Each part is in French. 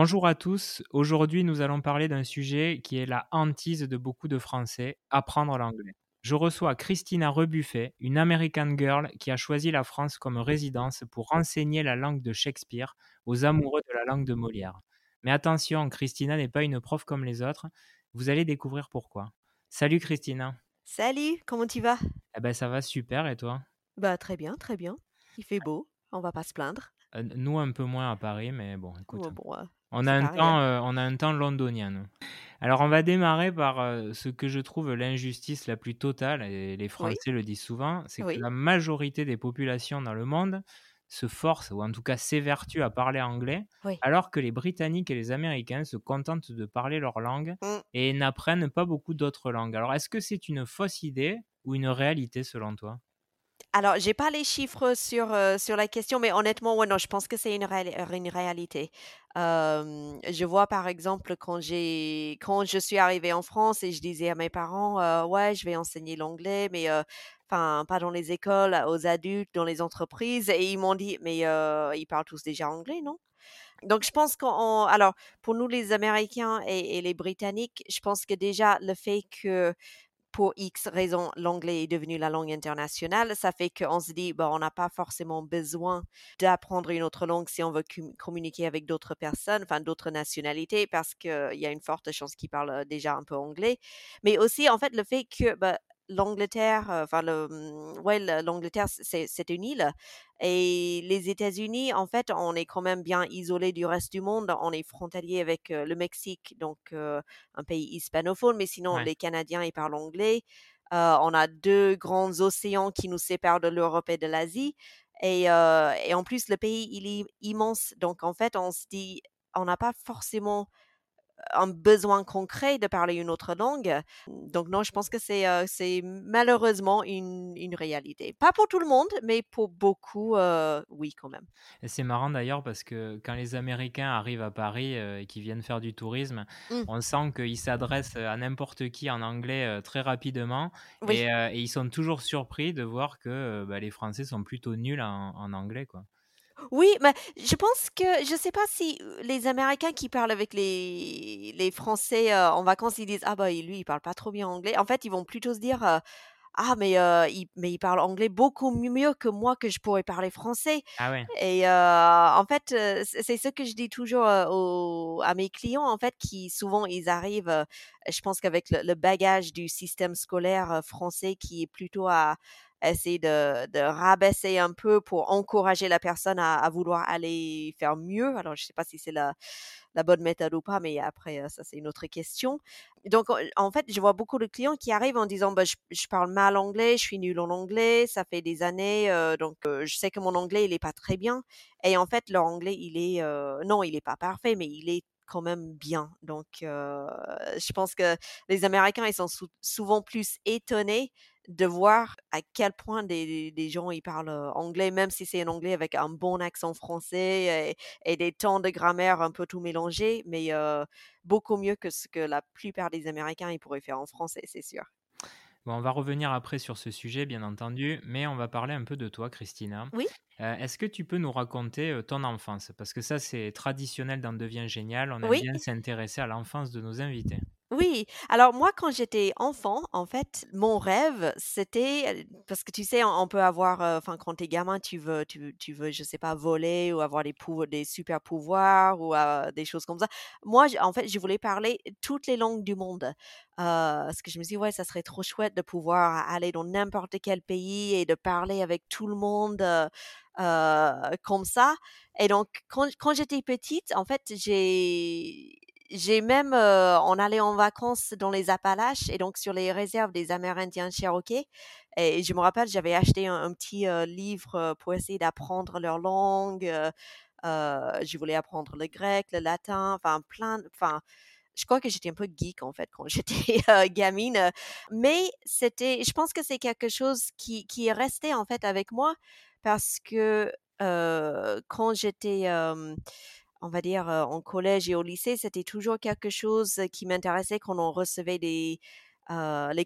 Bonjour à tous. Aujourd'hui, nous allons parler d'un sujet qui est la hantise de beaucoup de Français, apprendre l'anglais. Je reçois Christina Rebuffet, une American Girl qui a choisi la France comme résidence pour enseigner la langue de Shakespeare aux amoureux de la langue de Molière. Mais attention, Christina n'est pas une prof comme les autres. Vous allez découvrir pourquoi. Salut Christina. Salut, comment tu vas? Eh ben ça va super et toi? Bah très bien, très bien. Il fait beau, on va pas se plaindre. Euh, Nous un peu moins à Paris, mais bon, écoute. Bon, euh, On a, un pareil, temps, euh, on a un temps londonien. Alors, on va démarrer par euh, ce que je trouve l'injustice la plus totale, et les Français le disent souvent, c'est Oui. que la majorité des populations dans le monde se forcent, ou en tout cas s'évertuent à parler anglais, Oui. alors que les Britanniques et les Américains se contentent de parler leur langue Mm. et n'apprennent pas beaucoup d'autres langues. Alors, est-ce que c'est une fausse idée ou une réalité selon toi? Alors, j'ai pas les chiffres sur, euh, sur la question, mais honnêtement, ouais, non, je pense que c'est une, réali- euh, une réalité. Je vois par exemple quand j'ai quand je suis arrivée en France et je disais à mes parents, euh, ouais, je vais enseigner l'anglais, mais enfin pas dans les écoles, aux adultes, dans les entreprises, et ils m'ont dit, mais ils parlent tous déjà anglais, non? Donc, je pense qu'on, alors, pour nous, les Américains et les Britanniques, je pense que déjà, le fait que pour X raisons, l'anglais est devenu la langue internationale, ça fait qu'on se dit, on n'a pas forcément besoin d'apprendre une autre langue si on veut communiquer avec d'autres personnes, enfin, d'autres nationalités, parce qu'il y a une forte chance qu'ils parlent euh, déjà un peu anglais. Mais aussi, en fait, le fait que, bah, L'Angleterre, enfin le, hum, ouais, le- l'Angleterre, c'est une île, et les États-Unis, en fait, on est quand même bien isolé du reste du monde. On est frontalier avec le Mexique, donc euh, un pays hispanophone, mais sinon, Ouais. les Canadiens, ils parlent anglais. Euh, on a deux grands océans qui nous séparent de l'Europe et de l'Asie. Et, euh, et en plus, le pays, il est immense. Donc, en fait, on se dit, on n'a pas forcément un besoin concret de parler une autre langue. Donc non, je pense que c'est euh, c'est malheureusement une, une réalité. Pas pour tout le monde, mais pour beaucoup, euh, oui quand même. Et c'est marrant d'ailleurs parce que quand les Américains arrivent à Paris euh, et qu'ils viennent faire du tourisme, Mm. on sent qu'ils s'adressent à n'importe qui en anglais très rapidement Oui. et, et ils sont toujours surpris de voir que bah, les Français sont plutôt nuls en, en anglais. Quoi. Oui, mais je pense que je sais pas si euh, les Américains qui parlent avec les, les Français euh, en vacances, ils disent Ah bah lui, il parle pas trop bien anglais. En fait, ils vont plutôt se dire euh, Ah, mais, euh, il, mais il parle anglais beaucoup mieux que moi que je pourrais parler français. Ah ouais, Et en fait, c'est ce que je dis toujours, aux à mes clients, en fait, qui souvent ils arrivent, je pense qu'avec le le bagage du système scolaire, français qui est plutôt à essayer de de rabaisser un peu pour encourager la personne à vouloir aller faire mieux. Alors je sais pas si c'est la la bonne méthode ou pas, mais après, heu, ça c'est une autre question. Donc en fait, je vois beaucoup de clients qui arrivent en disant: «Bah, je je parle mal anglais, je suis nul en anglais, ça fait des années, heu, donc heu, je sais que mon anglais, il est pas très bien» et en fait, leur anglais, il est, non, il est pas parfait, mais il est quand même bien. Donc je pense que les Américains, ils sont sou souvent plus étonnés de voir à quel point des des gens, ils parlent, anglais, même si c'est un anglais avec un bon accent français et et des temps de grammaire un peu tout mélangés, mais beaucoup mieux que ce que la plupart des Américains, ils pourraient faire en français, c'est sûr. bon, on va revenir après sur ce sujet, bien entendu, mais on va parler un peu de toi, Christina. Oui? Euh, Est-ce que tu peux nous raconter ton enfance? Parce que ça, c'est traditionnel dans Devient Génial, on aime Oui? bien s'intéresser à l'enfance de nos invités. Oui, alors moi, quand j'étais enfant, en fait, mon rêve, c'était, heu, parce que tu sais, on peut avoir, heu, enfin, quand tu es gamin, tu veux tu tu veux, je sais pas, voler ou avoir des pouv des super pouvoirs ou heu, des choses comme ça. Moi, en fait, je voulais parler toutes les langues du monde, heu, parce que je me suis dit: «Ouais, ça serait trop chouette de pouvoir aller dans n'importe quel pays et de parler avec tout le monde, comme ça» et donc quand quand j'étais petite, en fait, j'ai j'ai même, heu, on allait en vacances dans les Appalaches et donc sur les réserves des Amérindiens Cherokees et je me rappelle, j'avais acheté un petit, heu, livre, heu, pour essayer d'apprendre leur langue, heu heu, je voulais apprendre le grec, le latin, enfin plein enfin, je crois que j'étais un peu geek en fait quand j'étais, heu, gamine, mais c'était je pense que c'est quelque chose qui qui est resté en fait avec moi parce que, heu, quand j'étais, hem on va dire, en collège et au lycée, c'était toujours quelque chose qui m'intéressait quand on recevait les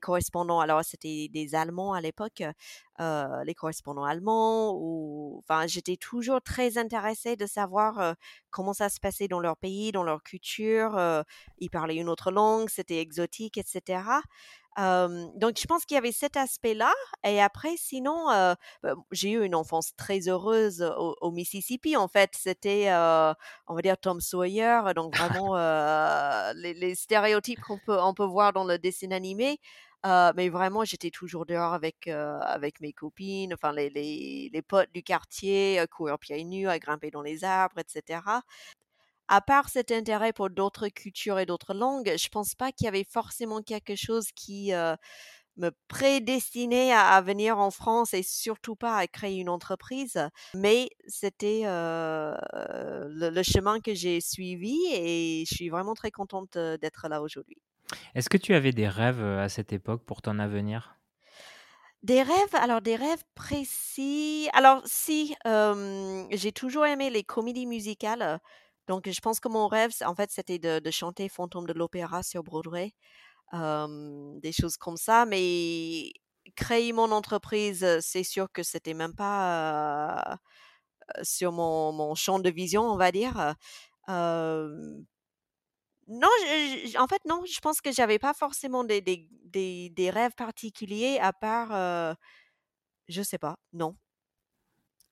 correspondants, alors c'était des Allemands à l'époque, euh, les correspondants allemands, ou enfin j'étais toujours très intéressée de savoir euh, comment ça se passait dans leur pays, dans leur culture. euh, ils parlaient une autre langue, c'était exotique, etc. Euh, donc je pense qu'il y avait cet aspect-là. Et après, sinon, euh, bah, j'ai eu une enfance très heureuse au, au Mississippi. En fait, c'était, euh, on va dire, Tom Sawyer, donc vraiment euh, les, les stéréotypes qu'on peut, on peut voir dans le dessin animé. Euh, mais vraiment, j'étais toujours dehors avec, euh, avec mes copines, enfin les, les, les potes du quartier, à courir pieds nus, à grimper dans les arbres, etc. À part cet intérêt pour d'autres cultures et d'autres langues, je pense pas qu'il y avait forcément quelque chose qui euh, me prédestinait à, venir en France et surtout pas à créer une entreprise. Mais c'était euh, le, chemin que j'ai suivi et je suis vraiment très contente euh, d'être là aujourd'hui. Est-ce que tu avais des rêves euh, à cette époque pour ton avenir? Des rêves, alors des rêves précis. Alors si, j'ai toujours aimé les comédies musicales, donc je pense que mon rêve, en fait, c'était de chanter Fantôme de l'opéra sur Broadway, des choses comme ça, mais créer mon entreprise, heu, c'est sûr que c'était même pas, sur mon champ de vision, on va dire, non, je je en fait, non, je pense que j'avais pas forcément des des des des rêves particuliers à part, heu, je sais pas, non.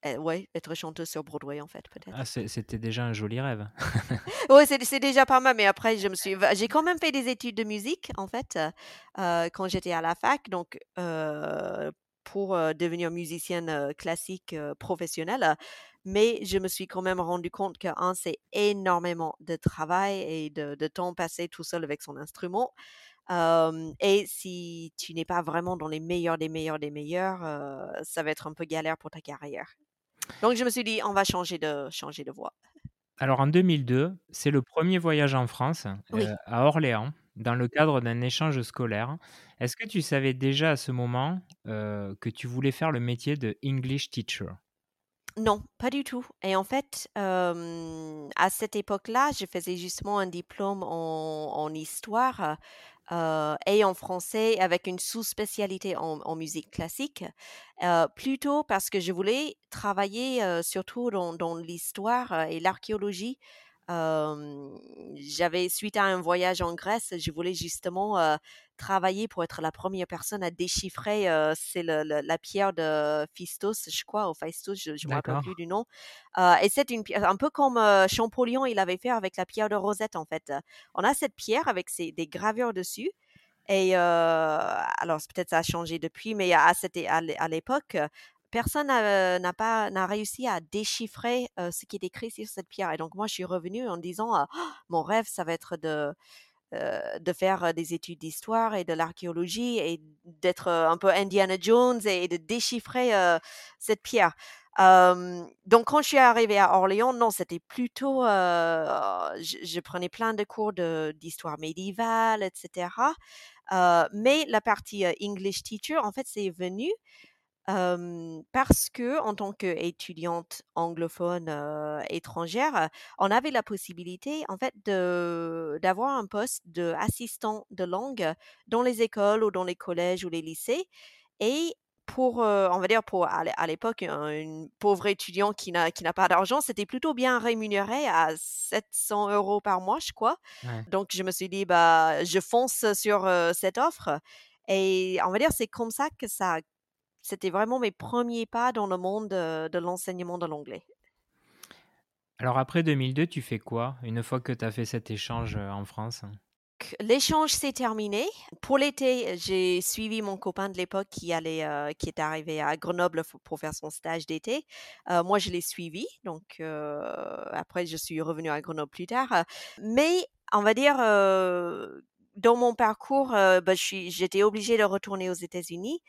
Eh ouais, être chanteuse sur Broadway, en fait, Ah, peut-être. c'était déjà un joli rêve. Ouais, c'est déjà pas mal, mais après, je me suis j'ai quand même fait des études de musique, en fait, heu, quand j'étais à la fac, donc heu, pour, heu, devenir musicienne, classique, professionnelle, mais je me suis quand même rendu compte que, 1, c'est énormément de travail et de de temps passé tout seul avec son instrument, et si tu n'es pas vraiment dans les meilleurs des meilleurs des meilleurs, ça va être un peu galère pour ta carrière. Donc je me suis dit: «On va changer de changer de voie». Alors en 2002, c'est le premier voyage en France, Oui. euh, à Orléans, dans le cadre d'un échange scolaire. Est-ce que tu savais déjà à ce moment que tu voulais faire le métier de English teacher? Non, pas du tout et en fait, à cette époque-là, je faisais justement un diplôme en histoire, et en français avec une sous-spécialité en musique classique, plutôt parce que je voulais travailler, surtout dans l'histoire, et l'archéologie. J'avais suite à un voyage en Grèce, je voulais justement, travailler pour être la première personne à déchiffrer, c'est la pierre de Phistos, je crois, ou Phaistos, je je me rappelle plus du nom, et c'est une pierre un peu comme, Champollion, il avait fait avec la pierre de Rosette, en fait, on a cette pierre avec ses des gravures dessus et alors peut-être ça a changé depuis, mais à l'époque, personne n'a, pas n'a réussi à déchiffrer, ce qui est écrit sur cette pierre et donc moi je suis revenue en disant, heu: «Mon rêve, ça va être de, de faire, des études d'histoire et de l'archéologie et d'être, un peu Indiana Jones et de déchiffrer, cette pierre». Donc quand je suis arrivée à Orléans, non, c'était plutôt, je prenais plein de cours de d'histoire médiévale et cetera, heu, mais la partie, English teacher, en fait, c'est venu, parce qu'en tant qu'étudiante anglophone, étrangère, on avait la possibilité, en fait, d'avoir un poste d'assistant de langue dans les écoles ou dans les collèges ou les lycées et pour, on va dire pour à l'é à l'époque, un une pauvre étudiant qui n'a qui n'a pas d'argent, c'était plutôt bien rémunéré à 700 euros par mois, je crois. Ouais. Donc je me suis dit: «Bah, je fonce sur, cette offre» et on va dire, c'est comme ça que ça c'était vraiment mes premiers pas dans le monde, de l'enseignement de l'anglais. Alors après 2002, tu fais quoi une fois que tu as fait cet échange euh, en France? L'échange s'est terminé. Pour l'été, j'ai suivi mon copain de l'époque qui allait, heu, qui est arrivé à Grenoble pour faire son stage d'été. Heu, moi, je l'ai suivi, donc après je suis revenue à Grenoble plus tard, mais on va dire, dans mon parcours, bah, j'étais obligée de retourner aux États-Unis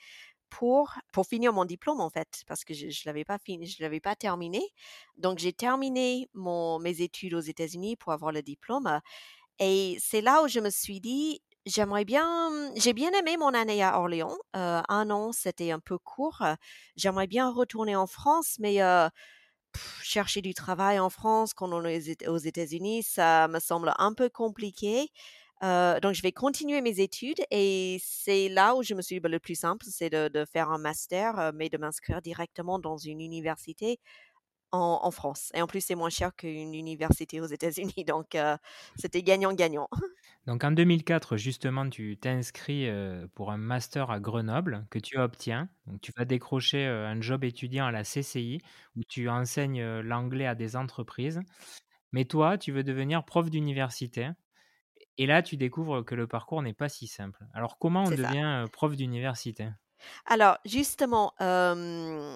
pour finir mon diplôme, en fait, parce que je je l'avais pas je l'avais pas terminé. Donc j'ai terminé mon mes études aux États-Unis pour avoir le diplôme, et c'est là où je me suis dit: «J'aimerais bien» j'ai bien aimé mon année à Orléans, heu, 1 an, c'était un peu court, j'aimerais bien retourner en France, mais heu, chercher du travail en France quand on est aux États-Unis, ça me semble un peu compliqué. Euh, donc, je vais continuer mes études et c'est là où je me suis dit, bah, le plus simple, c'est de, faire un master, euh, mais de m'inscrire directement dans une université en, France. Et en plus, c'est moins cher qu'une université aux États-Unis. Donc, euh, c'était gagnant-gagnant. Donc en 2004, justement, tu t'inscris pour un master à Grenoble que tu obtiens. Donc tu vas décrocher un job étudiant à la CCI où tu enseignes l'anglais à des entreprises. Mais toi, tu veux devenir prof d'université. Et là, tu découvres que le parcours n'est pas si simple. Alors comment on ça. devient prof d'université? Alors, justement, euh,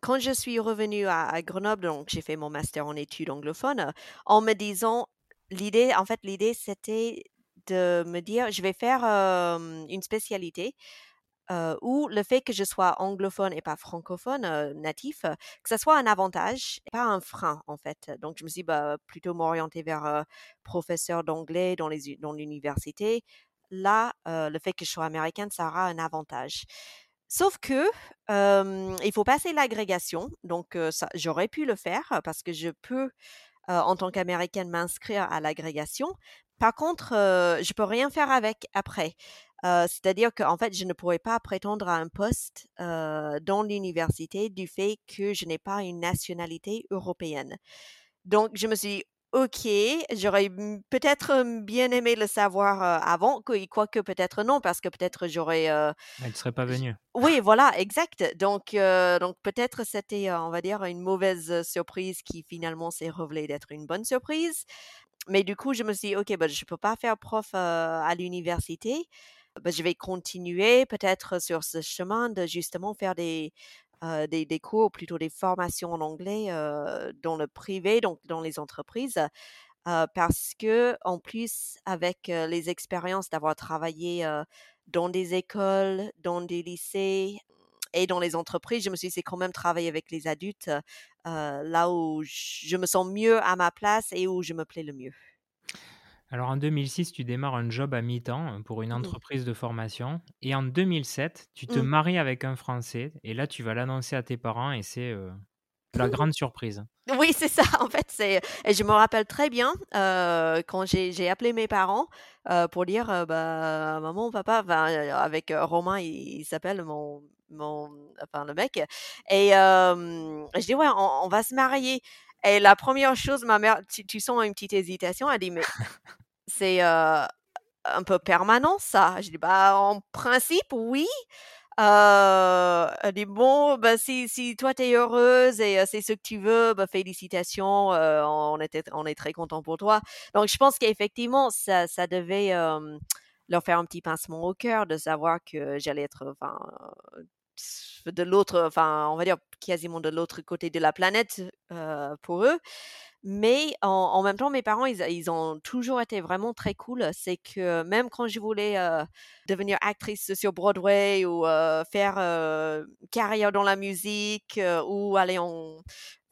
quand je suis revenue à, à Grenoble, donc j'ai fait mon master en études anglophones, en me disant, l'idée, en fait, l'idée, c'était de me dire, je vais faire euh, une spécialité euh, où le fait que je sois anglophone et pas francophone euh, natif, euh, que ça soit un avantage et pas un frein, en fait. Donc, je me suis bah, plutôt m'orienter vers euh, professeur d'anglais dans les, dans l'université. Là, le fait que je sois américaine, ça aura un avantage. Sauf que, il faut passer l'agrégation, donc j'aurais pu le faire, parce que je peux, en tant qu'américaine, m'inscrire à l'agrégation. Par contre, je peux rien faire avec après. C'est-à-dire qu'en fait, je ne pourrais pas prétendre à un poste, dans l'université du fait que je n'ai pas une nationalité européenne. Donc je me suis dit: «OK, j'aurais, peut-être, bien aimé le savoir, heu, avant», que quoique peut-être non, parce que peut-être j'aurais, Elle ne serait pas venue. oui, voilà, exact. Donc donc peut-être c'était, on va dire une mauvaise, surprise qui finalement s'est révélée d'être une bonne surprise. Mais du coup, je me suis dit: «OK, bah, je peux pas faire prof, à l'université. Bah, je vais continuer peut-être sur ce chemin de justement faire des, heu, des des cours, plutôt des formations en anglais, heu, dans le privé, donc dans les entreprises». Heu, parce qu'en plus avec, les expériences d'avoir travaillé, dans des écoles, dans des lycées et dans les entreprises, je me suis dit: «C'est quand même travailler avec les adultes, là où je me sens mieux à ma place et où je me plais le mieux». Alors en 2006, tu démarres un job à mi-temps pour une Mmh mh. entreprise de formation. Et en 2007, tu te Mmh. maries avec un Français. Et là, tu vas l'annoncer à tes parents et c'est euh, la grande surprise. Oui, c'est ça, en fait, c'est et je me rappelle très bien, quand j'ai appelé mes parents, pour dire, bah, maman, papa, enfin, avec, Romain, il il s'appelle mon mon enfin le mec et je dis: «Ouais, on on va se marier» et la première chose, ma mère tu sens une petite hésitation, elle dit: «Mais c'est, heu, un peu permanent ça?» je dis: «Bah, en principe, oui». Heu, elle dit: «Bon, bah, si si toi tu es heureuse et heu, c'est ce que tu veux, bah, félicitations, on était on est très content pour toi». Donc je pense qu'effectivement ça ça devait, leur faire un petit pincement au cœur de savoir que j'allais être, de l'autre, enfin, on va dire quasiment de l'autre côté de la planète, heu, pour eux. Mais en même temps, mes parents, ils ont toujours été vraiment très cool. C'est que même quand je voulais, heu, devenir actrice sur Broadway ou, heu, faire, carrière dans la musique, ou aller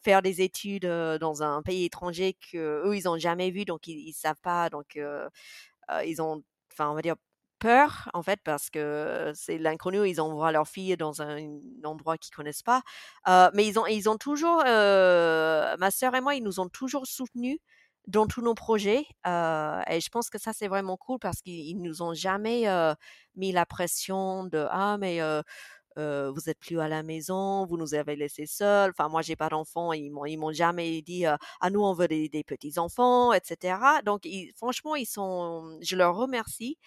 faire des études, dans un pays étranger qu'eux, ils ont jamais vu, donc ils ils savent pas, donc ils ont enfin, on va dire peur, en fait, parce que c'est l'inconnu. Ils envoient leur fille dans un endroit qu'ils connaissent pas. Mais ils ont ils ont toujours, ma sœur et moi, ils nous ont toujours soutenus dans tous nos projets, et je pense que ça, c'est vraiment cool parce qu'ils ils nous ont jamais, mis la pression de: «Ah mais vous êtes plus à la maison, vous nous avez laissés seuls». Enfin, moi, j'ai pas d'enfants, ils m'ont ils m'ont jamais dit, «Ah nous, on veut des petits-enfants» et cetera. Donc franchement, ils sont je leur remercie,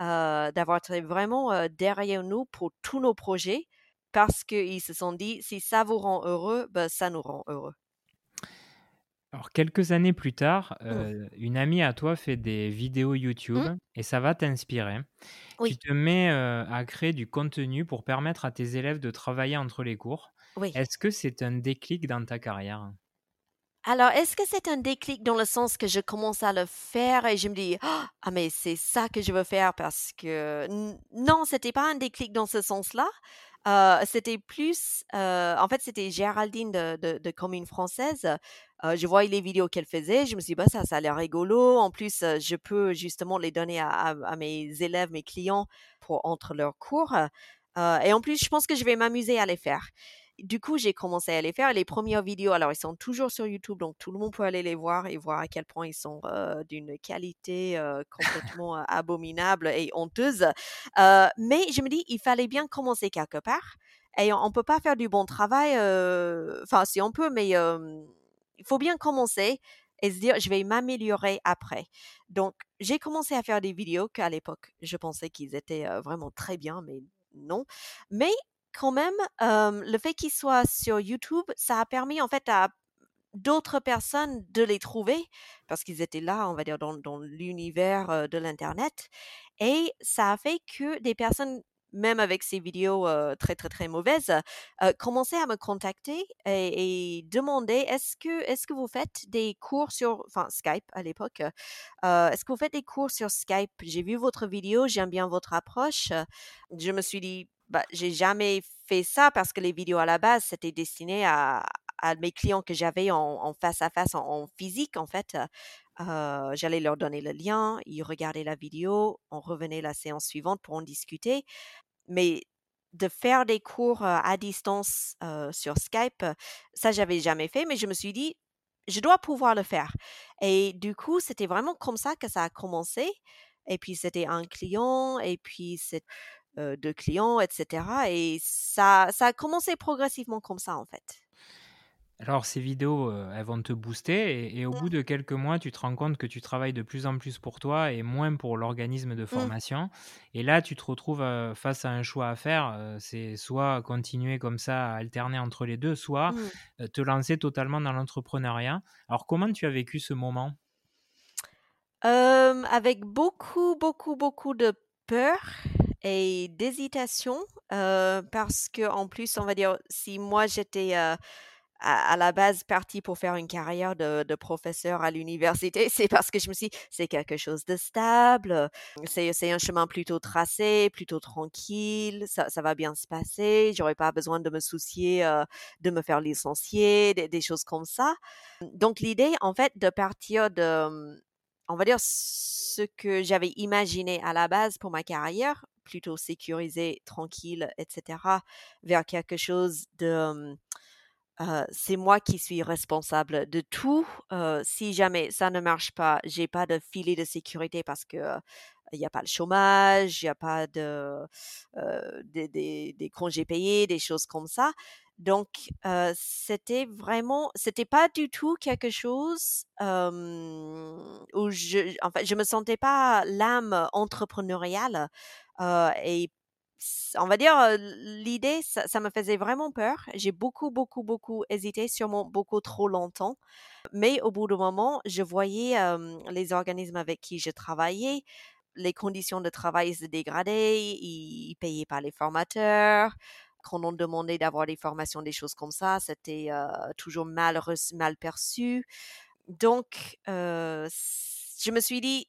heu, d'avoir été vraiment, heu, derrière nous pour tous nos projets parce qu'ils se sont dit: «Si ça vous rend heureux, bah, ça nous rend heureux». Alors quelques années plus tard, Mmh. heu, une amie à toi fait des vidéos YouTube Mmh. et ça va t'inspirer. Tu te mets, à créer du contenu pour permettre à tes élèves de travailler entre les cours. oui. Est-ce que c'est un déclic dans ta carrière? Alors, est-ce que c'est un déclic dans le sens que je commence à le faire et je me dis: «Ah ah, mais c'est ça que je veux faire» parce que non, c'était pas un déclic dans ce sens-là. Heu, c'était plus, heu, en fait, c'était Géraldine de de de Commune Française. Heu, je voyais les vidéos qu'elle faisait, je me suis dit: «Bah, ça, ça a l'air rigolo». En plus, heu, je peux justement les donner à à à mes élèves, mes clients pour entre leurs cours, heu et en plus, je pense que je vais m'amuser à les faire du coup, j'ai commencé à les faire. Les premières vidéos, alors, ils sont toujours sur YouTube, donc tout le monde peut aller les voir et voir à quel point ils sont d'une qualité complètement abominable et honteuse. mais je me dis, il fallait bien commencer quelque part. Et on ne peut pas faire du bon travail. Enfin, si on peut, mais il faut bien commencer et se dire, je vais m'améliorer après. Donc, j'ai commencé à faire des vidéos qu'à l'époque, je pensais qu'ils étaient vraiment très bien, mais non. Mais quand même, le fait qu'ils soient sur YouTube, ça a permis en fait à d'autres personnes de les trouver parce qu'ils étaient là, on va dire, dans, l'univers de l'Internet. Et ça a fait que des personnes même avec ces vidéos très très très mauvaises, commençaient à me contacter et, demander est-ce que est-ce que vous faites des cours sur enfin Skype à l'époque est-ce que vous faites des cours sur Skype? J'ai vu votre vidéo j'aime bien votre approche je me suis dit bah, j'ai jamais fait ça parce que les vidéos à la base c'était destiné à, mes clients que j'avais en, face à face en, physique en fait j'allais leur donner le lien, ils regardaient la vidéo, on revenait la séance suivante pour en discuter. Mais de faire des cours à distance sur Skype, ça, j'avais jamais fait, mais je me suis dit, je dois pouvoir le faire. Et du coup, c'était vraiment comme ça que ça a commencé. Et puis, c'était un client, et puis c'est deux clients, etc. Et ça, ça a commencé progressivement comme ça, en fait. Alors ces vidéos, elles vont te booster et au bout mmh. de quelques mois, tu te rends compte que tu travailles de plus en plus pour toi et moins pour l'organisme de mmh. formation et là, tu te retrouves, face à un choix à faire, c'est soit continuer comme ça à alterner entre les deux, soit, mmh. te lancer totalement dans l'entrepreneuriat. Alors comment tu as vécu ce moment? avec beaucoup, beaucoup, beaucoup de peur et d'hésitation, parce que en plus, on va dire, si moi j'étais, à, la base partie pour faire une carrière de, professeur à l'université, c'est parce que je me suis dit, c'est quelque chose de stable, c'est un chemin plutôt tracé, plutôt tranquille, ça, va bien se passer, j'aurais pas besoin de me soucier de me faire licencier, des, choses comme ça. Donc l'idée, en fait, de partir de, on va dire, ce que j'avais imaginé à la base pour ma carrière, plutôt sécurisé, tranquille, etc., vers quelque chose de c'est moi qui suis responsable de tout. si jamais ça ne marche pas, j'ai pas de filet de sécurité parce que il n'y a pas le chômage, il n'y a pas de des, congés payés, des choses comme ça. Donc c'était vraiment, c'était pas du tout quelque chose où je, en fait, je me sentais pas l'âme entrepreneuriale et on va dire, l'idée, ça, me faisait vraiment peur. J'ai beaucoup, beaucoup, beaucoup hésité, sûrement beaucoup trop longtemps. Mais au bout d'un moment, je voyais les organismes avec qui je travaillais, les conditions de travail se dégradaient, ils, ne payaient pas les formateurs. Quand on demandait d'avoir des formations, des choses comme ça, c'était toujours mal, mal perçu. Donc, je me suis dit,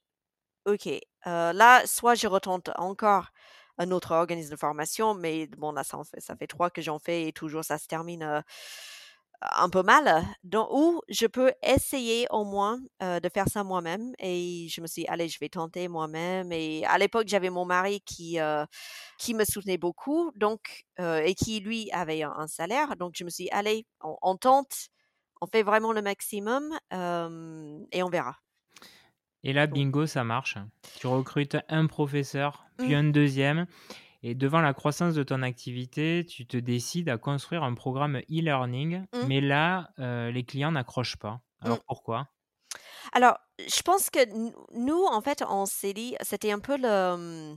OK, là, soit je retente encore un autre organisme de formation, mais bon, là, ça, ça fait trois que j'en fais et toujours ça se termine un peu mal. Donc, où je peux essayer au moins de faire ça moi-même. Et je me suis dit, allez, je vais tenter moi-même. Et à l'époque, j'avais mon mari qui, qui me soutenait beaucoup donc, et qui, lui, avait un, salaire. Donc, je me suis dit, allez, on, tente, on fait vraiment le maximum et on verra. Et là, bingo, ça marche. Tu recrutes un professeur, puis mmh. un deuxième. Et devant la croissance de ton activité, tu te décides à construire un programme e-learning. Mmh. Mais là, euh, les clients n'accrochent pas. Alors mmh. pourquoi? Alors, je pense que nous, en fait, on s'est dit, c'était un peu le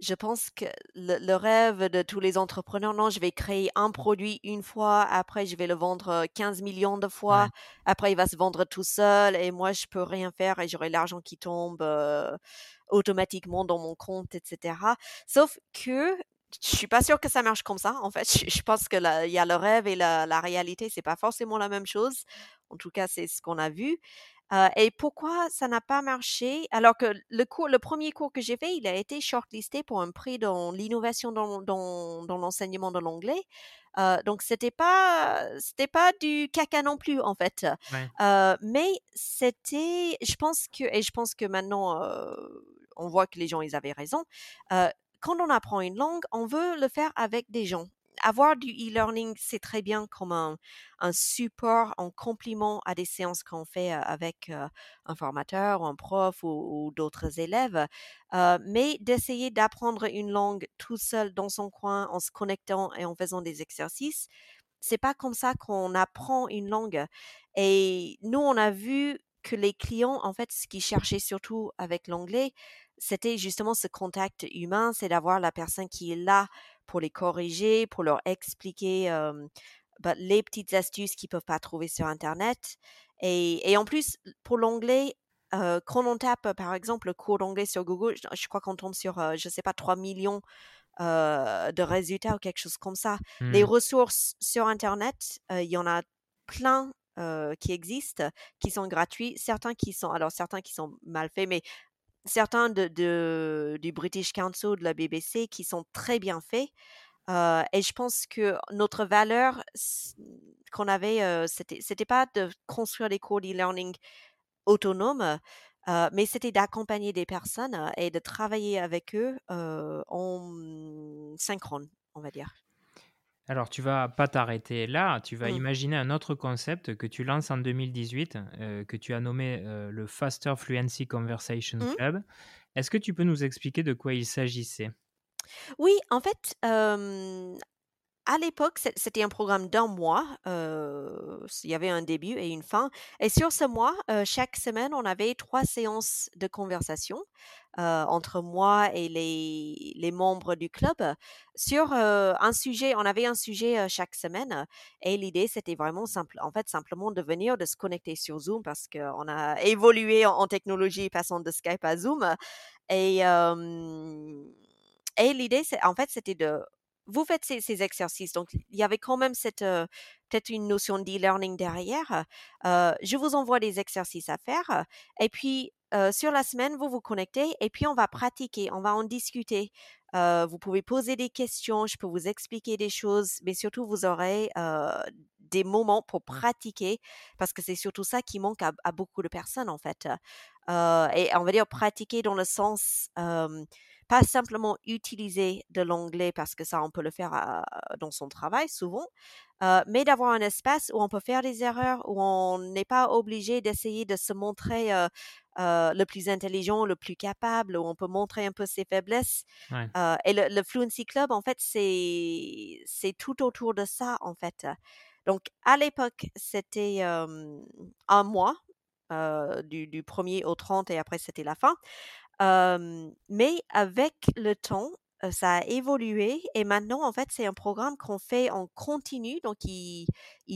je pense que le, rêve de tous les entrepreneurs, non, je vais créer un produit une fois, après je vais le vendre 15 millions de fois, après il va se vendre tout seul et moi je peux rien faire et j'aurai l'argent qui tombe automatiquement dans mon compte, etc. Sauf que je suis pas sûre que ça marche comme ça. En fait, je, pense que il y a le rêve et la, la réalité, c'est pas forcément la même chose. En tout cas, c'est ce qu'on a vu et pourquoi ça n'a pas marché? Alors que le cours, le premier cours que j'ai fait, il a été shortlisté pour un prix dans l'innovation dans, dans, dans l'enseignement de l'anglais. donc c'était pas c'était pas du caca non plus en fait. mais c'était, je pense que et je pense que maintenant on voit que les gens ils avaient raison. quand on apprend une langue, on veut le faire avec des gens avoir du e-learning, c'est très bien comme un, un, support en complément à des séances qu'on fait avec un formateur, un prof ou, d'autres élèves. Mais d'essayer d'apprendre une langue tout seul dans son coin en se connectant et en faisant des exercices, c'est pas comme ça qu'on apprend une langue. Et nous, on a vu que les clients, en fait, ce qu'ils cherchaient surtout avec l'anglais, c'était justement ce contact humain, c'est d'avoir la personne qui est là pour les corriger, pour leur expliquer euh, bah, les petites astuces qu'ils peuvent pas trouver sur Internet. Et, et en plus, pour l'anglais, euh, quand on tape, par exemple, le cours d'anglais sur Google, je, crois qu'on tombe sur, euh, je sais pas, 3 millions de résultats ou quelque chose comme ça. Les mmh. ressources sur Internet, il y en a plein qui existent, qui sont gratuits, certains qui sont, alors certains qui sont mal faits, mais certains du British Council, de la BBC, qui sont très bien faits. et je pense que notre valeur qu'on avait, c'était, c'était pas de construire des cours d'e-learning autonomes, mais c'était d'accompagner des personnes et de travailler avec eux en synchrone, on va dire. Alors, tu vas pas t'arrêter là, tu vas Mmh. imaginer un autre concept que tu lances en 2018, que tu as nommé le Faster Fluency Conversation Mmh. Club. Est-ce que tu peux nous expliquer de quoi il s'agissait? Oui, en fait, à l'époque, c'était un programme d'un mois. il y avait un début et une fin. Et sur ce mois, chaque semaine, on avait trois séances de conversation entre moi et les, membres du club sur un sujet. On avait un sujet chaque semaine. Et l'idée, c'était vraiment simple. En fait, simplement de venir, de se connecter sur Zoom parce qu'on a évolué en, technologie passant de Skype à Zoom. Et, et l'idée, en fait, c'était de vous faites ces, exercices. Donc, il y avait quand même cette peut-être une notion d'e-learning derrière. je vous envoie des exercices à faire. Et puis, sur la semaine, vous vous connectez et puis on va pratiquer, on va en discuter. vous pouvez poser des questions, je peux vous expliquer des choses, mais surtout, vous aurez des moments pour pratiquer parce que c'est surtout ça qui manque à, à, beaucoup de personnes, en fait. et on va dire pratiquer dans le sens pas simplement utiliser de l'anglais parce que ça, on peut le faire dans son travail souvent, mais d'avoir un espace où on peut faire des erreurs, où on n'est pas obligé d'essayer de se montrer le plus intelligent, le plus capable, où on peut montrer un peu ses faiblesses. et le, Fluency Club, en fait, c'est c'est tout autour de ça, en fait. Donc, à l'époque, c'était un mois, du, du 1er au 30 et après c'était la fin mais avec le temps, ça a évolué et maintenant, en fait, c'est un programme qu'on fait en continu, donc il,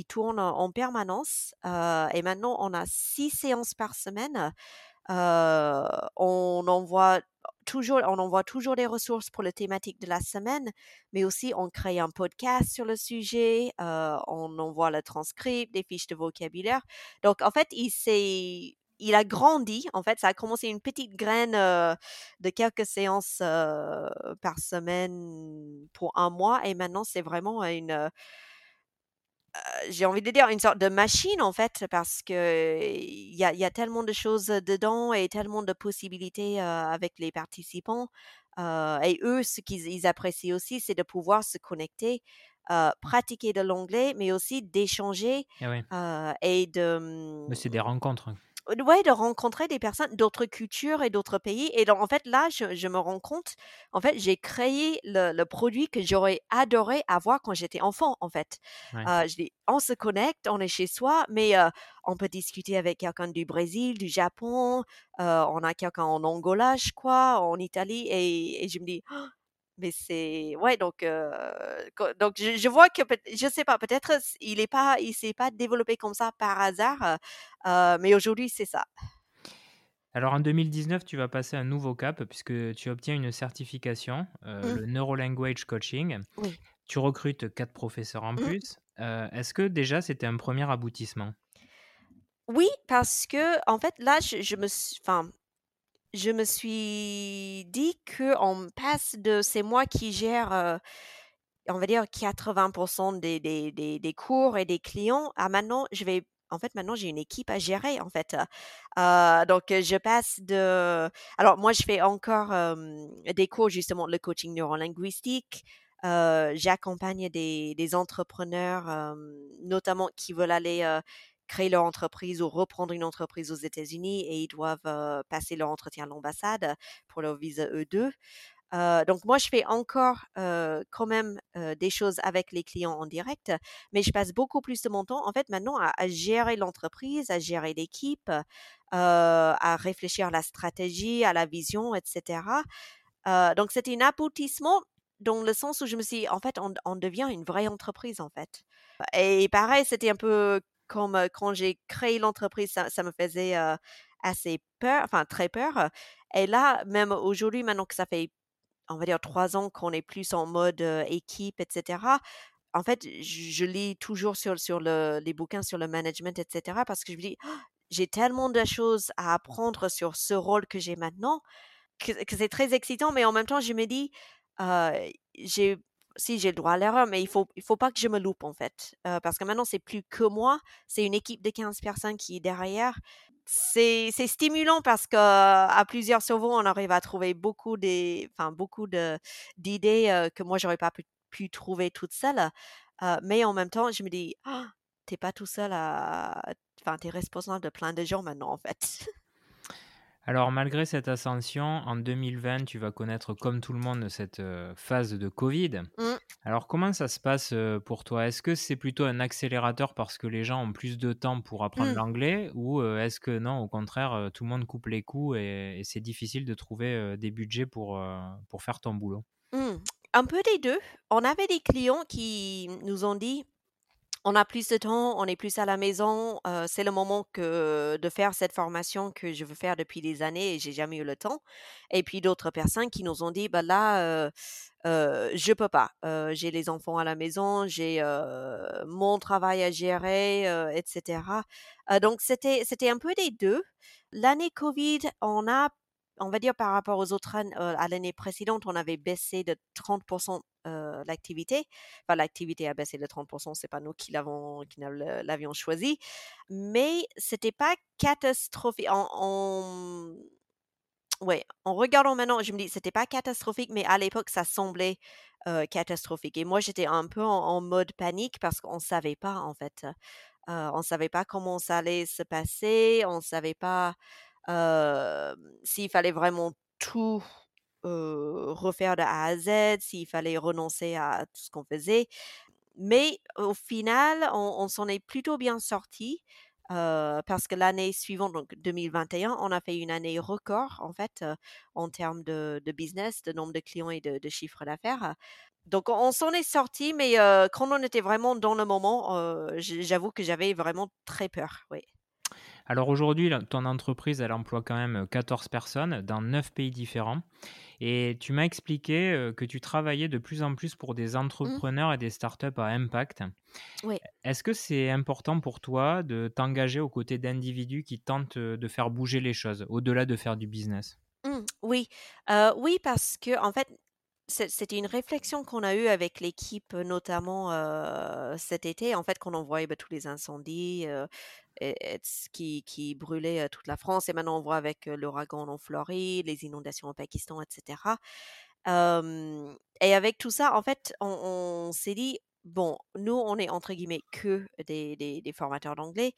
tourne en permanence. et maintenant, on a six séances par semaine. on envoie toujours, on envoie toujours des ressources pour la thématique de la semaine, mais aussi on crée un podcast sur le sujet, on envoie le transcript, des fiches de vocabulaire. Donc, en fait, il s'est il a grandi. En fait, ça a commencé une petite graine de quelques séances par semaine pour un mois. Et maintenant, c'est vraiment une, j'ai envie de dire une sorte de machine en fait parce que il y a, y a, tellement de choses dedans et tellement de possibilités avec les participants et eux ce qu'ils apprécient aussi c'est de pouvoir se connecter pratiquer de l'anglais mais aussi d'échanger eh et de c'est des rencontres ouais, de rencontrer des personnes d'autres cultures et d'autres pays. Et donc, en fait, là, je, me rends compte, en fait, j'ai créé le, produit que j'aurais adoré avoir quand j'étais enfant, en fait. je dis, on se connecte, on est chez soi, mais on peut discuter avec quelqu'un du Brésil, du Japon, on a quelqu'un en Angola, je crois, en Italie, et, je me dis, «Oh, mais c'est ouais donc donc je, vois que je sais pas peut-être il est pas il s'est pas développé comme ça par hasard mais aujourd'hui c'est ça. Alors en 2019, tu vas passer un nouveau cap puisque tu obtiens une certification, mmh. le Neurolanguage Coaching. Tu recrutes quatre professeurs en mmh. plus. Est-ce que déjà c'était un premier aboutissement? Oui, parce que en fait là, je, je me, enfin, je me suis dit qu'on passe de c'est moi qui gère, on va dire 80 des, des, des, cours et des clients à maintenant, je vais. En fait, maintenant, j'ai une équipe à gérer, en fait. donc, je passe de... Alors, moi, je fais encore des cours, justement, le coaching neurolinguistique, j'accompagne des entrepreneurs, notamment qui veulent aller créer leur entreprise ou reprendre une entreprise aux États-Unis et ils doivent passer leur entretien à l'ambassade pour leur visa E2. donc moi, je fais encore quand même des choses avec les clients en direct, mais je passe beaucoup plus de mon temps en fait maintenant à, gérer l'entreprise, à gérer l'équipe, à réfléchir à la stratégie, à la vision, etc. donc c'est un aboutissement dans le sens où je me suis en fait on, on devient une vraie entreprise en fait. Et pareil, c'était un peu quand j'ai créé l'entreprise, ça, me faisait assez peur, enfin très peur. Et là, même aujourd'hui, maintenant que ça fait, on va dire, trois ans qu'on est plus en mode équipe, etc., en fait, je, lis toujours sur, sur le, les bouquins sur le management, etc., parce que je me dis, «Oh, j'ai tellement de choses à apprendre sur ce rôle que j'ai maintenant que, c'est très excitant, mais en même temps, je me dis, j'ai si j'ai le droit à l'erreur, mais il faut, il faut pas que je me loupe en fait. parce que maintenant, c'est plus que moi, c'est une équipe de 15 personnes qui est derrière. C'est, c'est stimulant parce qu'à plusieurs cerveaux, on arrive à trouver beaucoup, des, enfin, beaucoup de, d'idées que moi, j'aurais pas pu, trouver toute seule. mais en même temps, je me dis, «Ah, t'es pas tout seul à. Enfin, t'es responsable de plein de gens maintenant en fait. Alors malgré cette ascension, en 2020, tu vas connaître comme tout le monde cette phase de Covid. Mmh. Alors comment ça se passe pour toi? Est-ce que c'est plutôt un accélérateur parce que les gens ont plus de temps pour apprendre mmh. l'anglais ou est-ce que non, au contraire, tout le monde coupe les coups et, c'est difficile de trouver des budgets pour, pour faire ton boulot? Mmh. Un peu des deux. On avait des clients qui nous ont dit on a plus de temps, on est plus à la maison. c'est le moment que de faire cette formation que je veux faire depuis des années et j'ai jamais eu le temps. Et puis d'autres personnes qui nous ont dit, bah là, euh, je peux pas. j'ai les enfants à la maison, j'ai mon travail à gérer, etc. donc c'était c'était un peu des deux. L'année Covid, on a on va dire par rapport aux autres années, à l'année précédente, on avait baissé de 30% l'activité. Enfin, l'activité a baissé de 30%, c'est pas nous qui l'avons, qui l'avions choisi, mais c'était pas catastrophique. En, ouais, en regardant maintenant, je me dis, c'était pas catastrophique, mais à l'époque, ça semblait catastrophique. Et moi, j'étais un peu en, mode panique parce qu'on savait pas, en fait. on savait pas comment ça allait se passer, on savait pas s'il fallait vraiment tout refaire de A à Z, s'il fallait renoncer à tout ce qu'on faisait. Mais au final, on, s'en est plutôt bien sorti. parce que l'année suivante, donc 2021, on a fait une année record en fait en termes de, business, de nombre de clients et de, chiffre d'affaires. Donc on s'en est sorti, mais quand on était vraiment dans le moment, j'avoue que j'avais vraiment très peur. Oui. Alors aujourd'hui, ton entreprise, elle emploie quand même 14 personnes dans 9 pays différents. Et tu m'as expliqué que tu travaillais de plus en plus pour des mmh. entrepreneurs et des startups à impact. Oui. Est-ce que c'est important pour toi de t'engager aux côtés d'individus qui tentent de faire bouger les choses, au-delà de faire du business? Mmh, oui, oui, parce que en fait, c'était une réflexion qu'on a eue avec l'équipe, notamment cet été, en fait, qu'on on voyait bah, tous les incendies qui, brûlaient toute la France, et maintenant on voit avec l'ouragan en Floride, les inondations au Pakistan, etc. et avec tout ça, en fait, on, s'est dit, bon, nous, on est entre guillemets que des, formateurs d'anglais.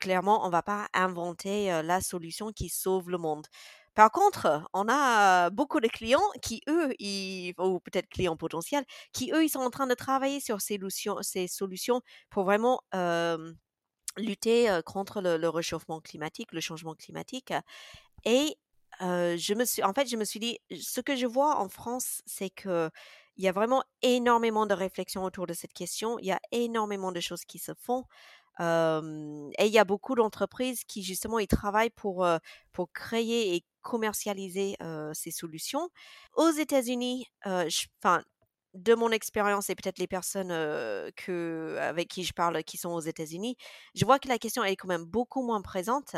Clairement, on va pas inventer la solution qui sauve le monde. Par contre, on a beaucoup de clients qui, eux, ou peut-être clients potentiels, qui, eux, ils sont en train de travailler sur ces solutions, pour vraiment lutter contre le, réchauffement climatique, le changement climatique. Et je me suis, en fait, je me suis dit, ce que je vois en France, c'est que il y a vraiment énormément de réflexions autour de cette question. Il y a énormément de choses qui se font et il y a beaucoup d'entreprises qui justement ils travaillent pour pour créer et commercialiser ces solutions. Aux États-Unis, enfin de mon expérience et peut-être les personnes avec qui je parle qui sont aux États-Unis, je vois que la question est quand même beaucoup moins présente.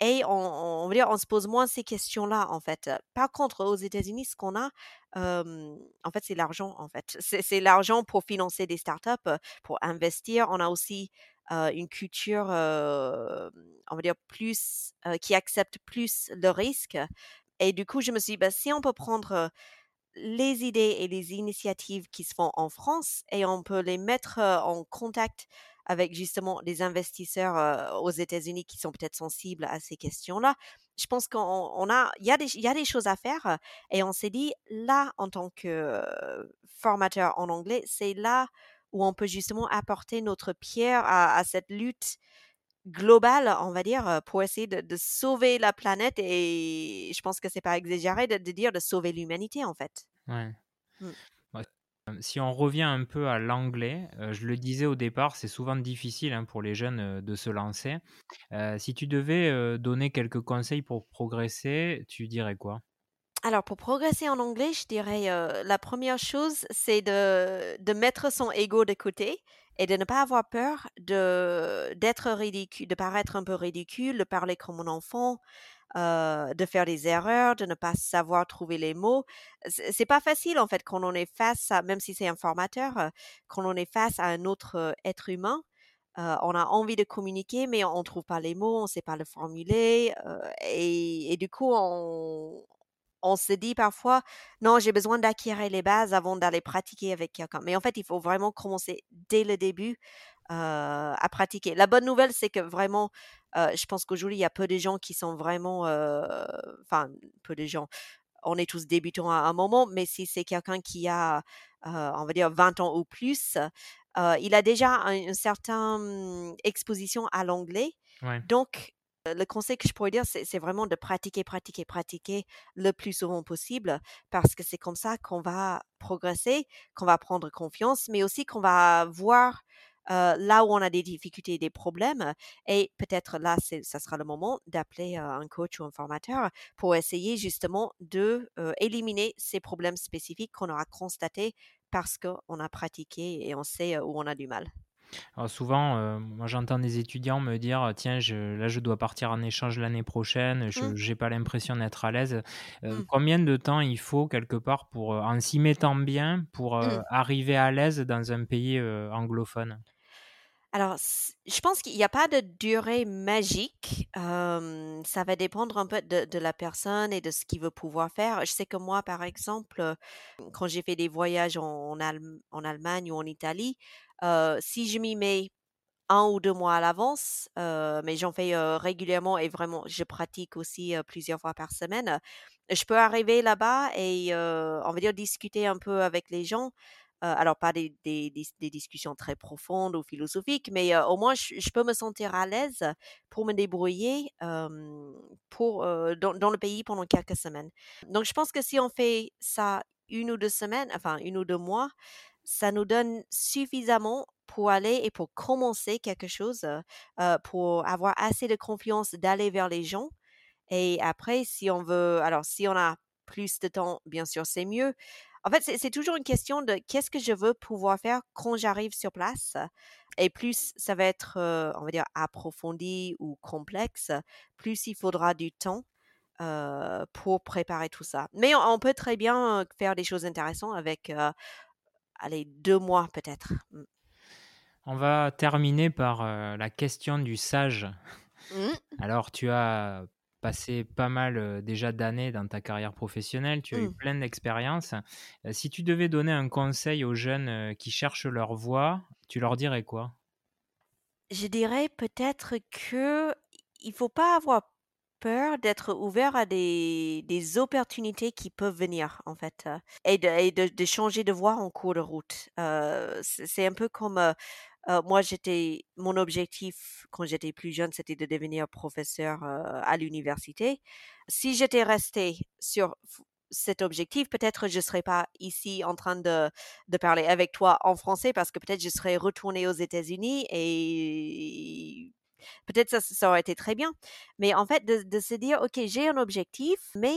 Et on, on, dire, on se pose moins ces questions-là, en fait. Par contre, aux États-Unis, ce qu'on a, en fait, c'est l'argent, en fait. C'est l'argent pour financer des startups, pour investir. On a aussi une culture, on va dire, plus, qui accepte plus le risque. Et du coup, je me suis dit, bah, si on peut prendre les idées et les initiatives qui se font en France et on peut les mettre en contact avec justement des investisseurs aux États-Unis qui sont peut-être sensibles à ces questions-là. Je pense qu'on a, il y a des, il y a des choses à faire et on s'est dit là en tant que formateur en anglais, c'est là où on peut justement apporter notre pierre à, cette lutte globale, on va dire, pour essayer de, sauver la planète et je pense que c'est pas exagéré de, dire de sauver l'humanité en fait. Ouais. Mmh. Si on revient un peu à l'anglais, je le disais au départ, c'est souvent difficile hein, pour les jeunes de se lancer. si tu devais donner quelques conseils pour progresser, tu dirais quoi? Alors, pour progresser en anglais, je dirais la première chose, c'est de, de mettre son ego de côté et de ne pas avoir peur de d'être ridicule, de paraître un peu ridicule, de parler comme un enfant, euh, de faire des erreurs, de ne pas savoir trouver les mots. C'est pas facile en fait quand on est face à, même si c'est un formateur, euh, quand on est face à un autre euh, être humain. on a envie de communiquer, mais on ne trouve pas les mots, on ne sait pas le formuler, et, du coup, on, on se dit parfois, non, j'ai besoin d'acquérir les bases avant d'aller pratiquer avec quelqu'un. Mais en fait, il faut vraiment commencer dès le début à pratiquer. La bonne nouvelle, c'est que vraiment, je pense qu'aujourd'hui, il y a peu de gens qui sont vraiment, enfin, peu de gens. On est tous débutants à un moment, mais si c'est quelqu'un qui a, on va dire, 20 ans ou plus, il a déjà une certaine mmh, exposition à l'anglais. Donc, le conseil que je pourrais dire, c'est vraiment de pratiquer, pratiquer, pratiquer le plus souvent possible parce que c'est comme ça qu'on va progresser, qu'on va prendre confiance, mais aussi qu'on va voir là où on a des difficultés, des problèmes. Et peut-être là, ça sera le moment d'appeler un coach ou un formateur pour essayer justement de éliminer ces problèmes spécifiques qu'on aura constatés parce qu'on a pratiqué et on sait où on a du mal. Alors souvent, moi j'entends des étudiants me dire: «Tiens, là je dois partir en échange l'année prochaine, je n'ai mmh. pas l'impression d'être à l'aise». Mmh. combien de temps il faut quelque part pour, en s'y mettant bien, pour, mmh. arriver à l'aise dans un pays, anglophone? Alors, je pense qu'il n'y a pas de durée magique. ça va dépendre un peu de, la personne et de ce qu'il veut pouvoir faire. Je sais que moi, par exemple, quand j'ai fait des voyages en, en Allemagne ou en Italie, si je m'y mets un ou deux mois à l'avance, mais j'en fais régulièrement et vraiment, je pratique aussi plusieurs fois par semaine. Je peux arriver là-bas et, on va dire, discuter un peu avec les gens alors pas des, discussions très profondes ou philosophiques, mais au moins je, peux me sentir à l'aise pour me débrouiller pour, dans, le pays pendant quelques semaines. Donc je pense que si on fait ça une ou deux semaines, enfin une ou deux mois, ça nous donne suffisamment pour aller et pour commencer quelque chose, pour avoir assez de confiance d'aller vers les gens. Et après, si on veut, alors si on a plus de temps, bien sûr, c'est mieux. En fait, c'est toujours une question de qu'est-ce que je veux pouvoir faire quand j'arrive sur place? Et plus ça va être, on va dire, approfondi ou complexe, plus il faudra du temps pour préparer tout ça. Mais on, peut très bien faire des choses intéressantes avec, allez, deux mois peut-être. Mmh. On va terminer par la question du sage. Mmh. Alors, tu as passé pas mal déjà d'années dans ta carrière professionnelle, tu as eu mmh. plein d'expériences. si tu devais donner un conseil aux jeunes qui cherchent leur voie, tu leur dirais quoi? Je dirais peut-être que il faut pas avoir peur d'être ouvert à des, des opportunités qui peuvent venir en fait et, de, de, changer de voie en cours de route. c'est un peu comme moi, j'étais, mon objectif quand j'étais plus jeune, c'était de devenir professeur à l'université. Si j'étais restée sur cet objectif, peut-être je ne serais pas ici en train de, de, parler avec toi en français parce que peut-être je serais retournée aux États-Unis et peut-être ça, ça aurait été très bien. Mais en fait, de, se dire, OK, j'ai un objectif, mais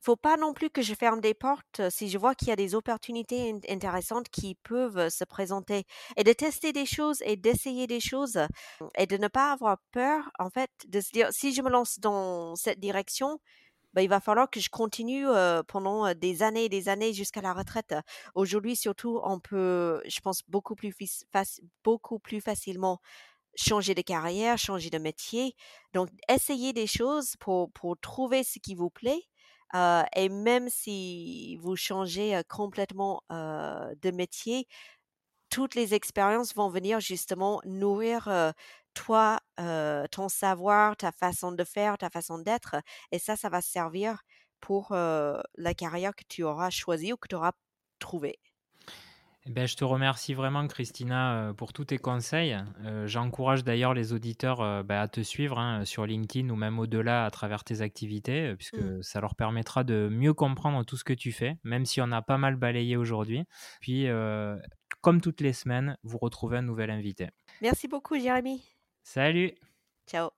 faut pas non plus que je ferme des portes si je vois qu'il y a des opportunités intéressantes qui peuvent se présenter et de tester des choses et d'essayer des choses et de ne pas avoir peur en fait de se dire si je me lance dans cette direction ben, il va falloir que je continue pendant des années et des années jusqu'à la retraite. Aujourd'hui, surtout, on peut, je pense, beaucoup plus, beaucoup plus facilement changer de carrière, changer de métier. Donc, essayez des choses pour, pour trouver ce qui vous plaît Euh, et même si vous changez euh, complètement euh, de métier, toutes les expériences vont venir justement nourrir toi, ton savoir, ta façon de faire, ta façon d'être. Et ça, ça va servir pour la carrière que tu auras choisie ou que tu auras trouvée. Eh ben, je te remercie vraiment, Christina, euh, pour tous tes conseils. Euh, j'encourage d'ailleurs les auditeurs euh, ben, à te suivre hein, sur LinkedIn ou même au-delà à travers tes activités, puisque mm. ça leur permettra de mieux comprendre tout ce que tu fais, même si on a pas mal balayé aujourd'hui. Puis, comme toutes les semaines, vous retrouvez un nouvel invité. Merci beaucoup, Jérémy. Salut. Ciao.